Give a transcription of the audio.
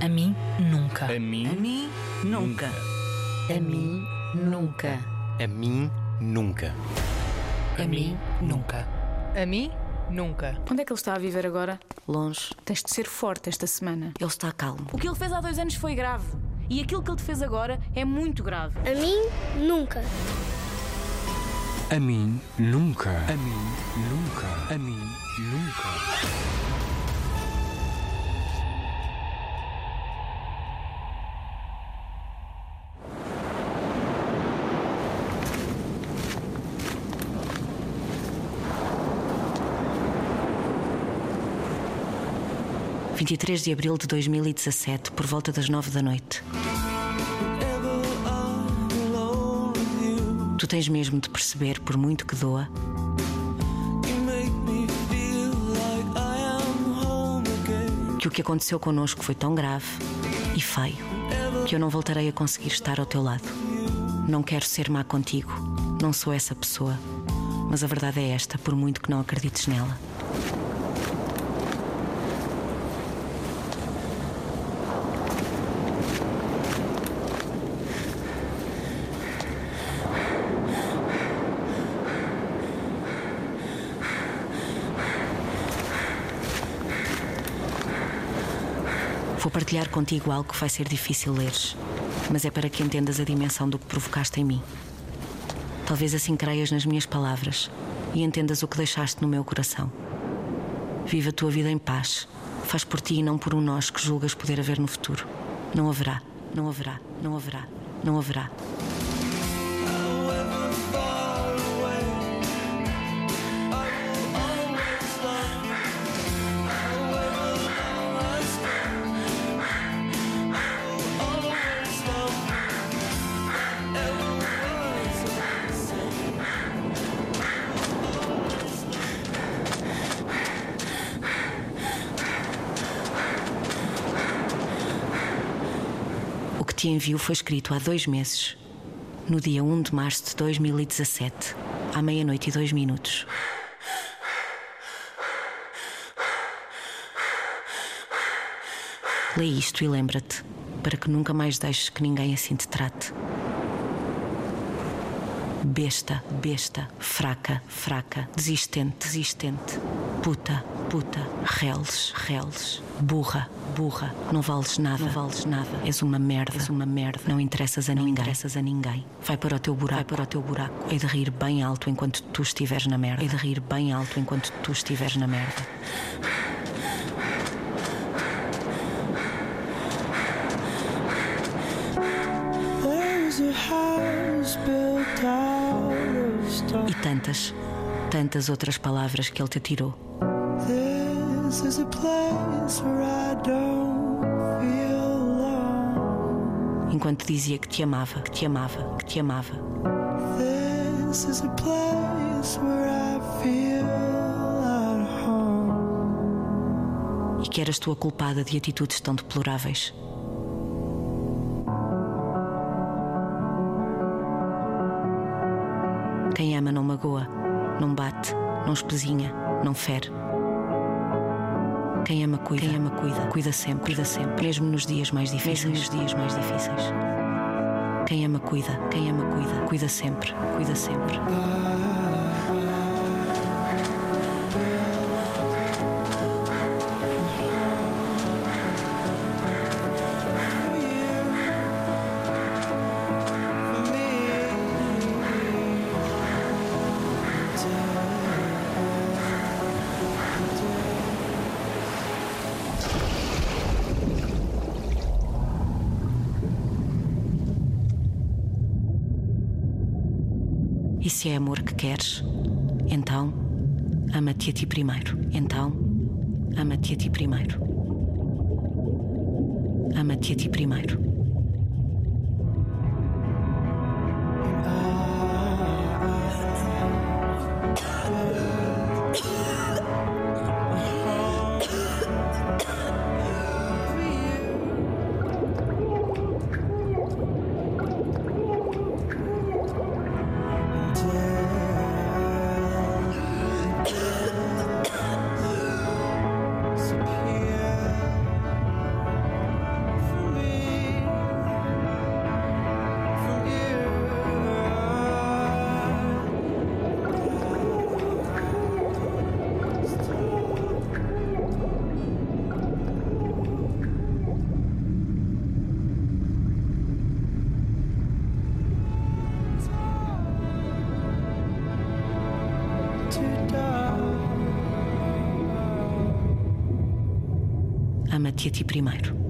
A mim, nunca. A mim, A mim, nunca. A mim, nunca. A mim, nunca. A mim, nunca. A mim, nunca. Onde é que ele está a viver agora? Longe. Tens de ser forte esta semana. Ele está calmo. O que ele fez há dois anos foi grave. E aquilo que ele te fez agora é muito grave. A mim, nunca. A mim, nunca. A mim, nunca. A mim, nunca. 23 de abril de 2017, por volta das 9 da noite. Tu tens mesmo de perceber, por muito que doa, que o que aconteceu connosco foi tão grave e feio que eu não voltarei a conseguir estar ao teu lado. Não quero ser má contigo, não sou essa pessoa, mas a verdade é esta, por muito que não acredites nela. Vou partilhar contigo algo que vai ser difícil leres, mas é para que entendas a dimensão do que provocaste em mim. Talvez assim creias nas minhas palavras e entendas o que deixaste no meu coração. Viva a tua vida em paz. Faz por ti e não por um nós que julgas poder haver no futuro. Não haverá, não haverá, não haverá, não haverá. O que te envio foi escrito há dois meses, no dia 1 de março de 2017, à meia-noite e dois minutos. Lê isto e lembra-te, para que nunca mais deixes que ninguém assim te trate. Besta, besta, fraca, fraca, desistente, desistente, puta, puta, reles, reles, burra, burra, não vales nada, não vales nada, és uma merda, és uma merda, não interessas a ninguém, interessas a ninguém. Vai para o teu buraco, vai para o teu buraco. Hei de rir bem alto enquanto tu estiveres na merda. Hei de rir bem alto enquanto tu estiveres na merda. E tantas, tantas outras palavras que ele te tirou. This is a place where I don't feel alone. Enquanto dizia que te amava, que te amava, que te amava. This is a place where I feel at home. E que eras tu a culpada de atitudes tão deploráveis. Quem ama não magoa, não bate, não espezinha, não fere. Quem ama cuida, quem ama cuida, cuida sempre, cuida sempre, mesmo nos dias mais difíceis, mesmo nos dias mais difíceis. Quem ama cuida, quem ama cuida, cuida sempre, cuida sempre. Se é amor que queres, então ama-te a ti primeiro. Então ama-te a ti primeiro. Ama-te a ti primeiro. A ti primeiro.